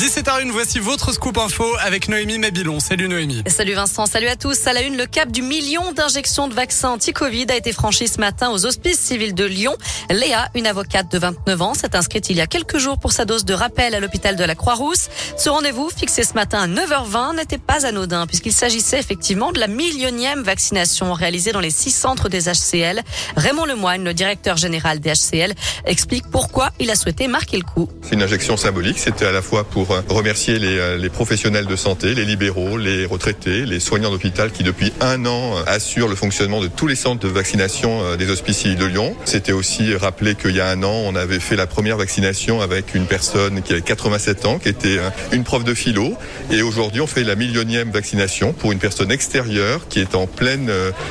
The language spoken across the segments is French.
17h01, voici votre scoop info avec Noémie Mabilon. Salut Noémie. Salut Vincent, salut à tous. À la une, le cap du million d'injections de vaccins anti-Covid a été franchi ce matin aux hospices civils de Lyon. Léa, une avocate de 29 ans, s'est inscrite il y a quelques jours pour sa dose de rappel à l'hôpital de la Croix-Rousse. Ce rendez-vous, fixé ce matin à 9h20, n'était pas anodin puisqu'il s'agissait effectivement de la millionième vaccination réalisée dans les six centres des HCL. Raymond Lemoine, le directeur général des HCL, explique pourquoi il a souhaité marquer le coup. C'est une injection symbolique. C'était à la fois pour pour remercier les, euh, les, professionnels de santé, les libéraux, les retraités, les soignants d'hôpital qui depuis un an euh, assurent le fonctionnement de tous les centres de vaccination euh, des hospices de Lyon. C'était aussi rappeler qu'il y a un an, on avait fait la première vaccination avec une personne qui avait 87 ans, qui était une prof de philo. Et aujourd'hui, on fait la millionième vaccination pour une personne extérieure qui est en pleine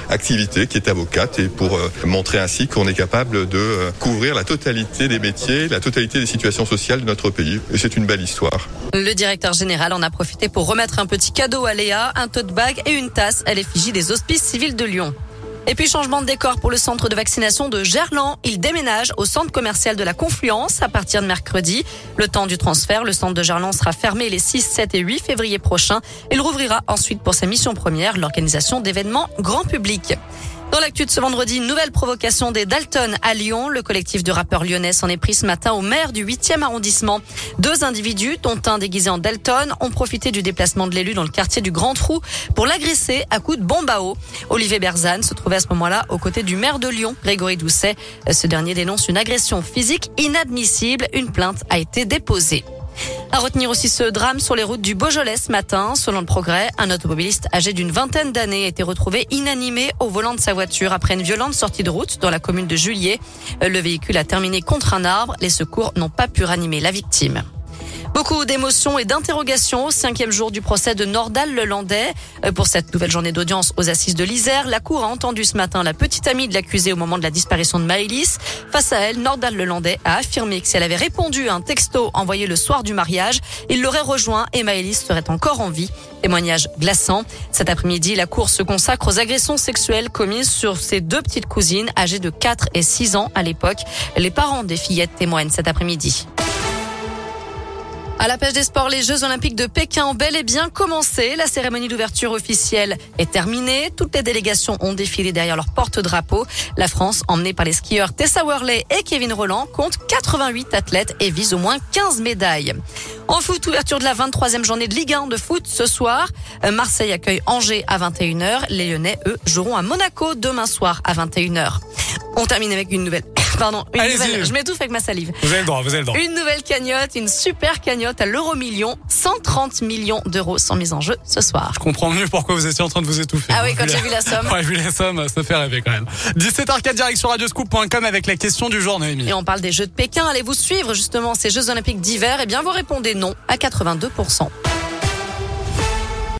activité, qui est avocate, et pour montrer ainsi qu'on est capable de couvrir la totalité des métiers, la totalité des situations sociales de notre pays. Et c'est une belle histoire. Le directeur général en a profité pour remettre un petit cadeau à Léa, un tote bag et une tasse à l'effigie des hospices civils de Lyon. Et puis changement de décor pour le centre de vaccination de Gerland. Il déménage au centre commercial de la Confluence à partir de mercredi. Le temps du transfert, le centre de Gerland sera fermé les 6, 7 et 8 février prochains. Il rouvrira ensuite pour sa mission première, l'organisation d'événements grand public. Dans l'actu de ce vendredi, nouvelle provocation des Dalton à Lyon. Le collectif de rappeurs lyonnais s'en est pris ce matin au maire du 8e arrondissement. Deux individus, dont un déguisé en Dalton, ont profité du déplacement de l'élu dans le quartier du Grand Trou pour l'agresser à coups de bombe à eau. Olivier Berzane se trouvait à ce moment-là aux côtés du maire de Lyon, Grégory Doucet. Ce dernier dénonce une agression physique inadmissible. Une plainte a été déposée. À retenir aussi ce drame sur les routes du Beaujolais ce matin. Selon le progrès, un automobiliste âgé d'une vingtaine d'années a été retrouvé inanimé au volant de sa voiture après une violente sortie de route dans la commune de Julier. Le véhicule a terminé contre un arbre. Les secours n'ont pas pu ranimer la victime. Beaucoup d'émotions et d'interrogations au cinquième jour du procès de Nordal Lelandais. Euh, pour cette nouvelle journée d'audience aux assises de l'Isère, la Cour a entendu ce matin la petite amie de l'accusé au moment de la disparition de Maëlys. Face à elle, Nordal Lelandais a affirmé que si elle avait répondu à un texto envoyé le soir du mariage, il l'aurait rejoint et Maëlys serait encore en vie. Témoignage glaçant. Cet après-midi, la Cour se consacre aux agressions sexuelles commises sur ses deux petites cousines âgées de 4 et 6 ans à l'époque. Les parents des fillettes témoignent cet après-midi. À la page des sports, les Jeux Olympiques de Pékin ont bel et bien commencé. La cérémonie d'ouverture officielle est terminée. Toutes les délégations ont défilé derrière leur porte-drapeau. La France, emmenée par les skieurs Tessa Worley et Kevin Roland, compte 88 athlètes et vise au moins 15 médailles. En foot, ouverture de la 23e journée de Ligue 1 de foot ce soir. Euh, Marseille accueille Angers à 21h. Les Lyonnais, eux, joueront à Monaco demain soir à 21h. On termine avec une nouvelle Pardon, une nouvelle, je m'étouffe avec ma salive. Vous avez le droit, vous avez le droit. Une nouvelle cagnotte, une super cagnotte à l'euro million, 130 millions d'euros sont mis en jeu ce soir. Je comprends mieux pourquoi vous étiez en train de vous étouffer. Ah oui, quand j'ai vu la somme. Ouais, vu la somme, ça fait rêver quand même. 17h04 direct sur radioscoop.com avec la question du jour, Noémie. Et on parle des Jeux de Pékin. Allez-vous suivre justement ces Jeux Olympiques d'hiver? Eh bien, vous répondez non à 82%.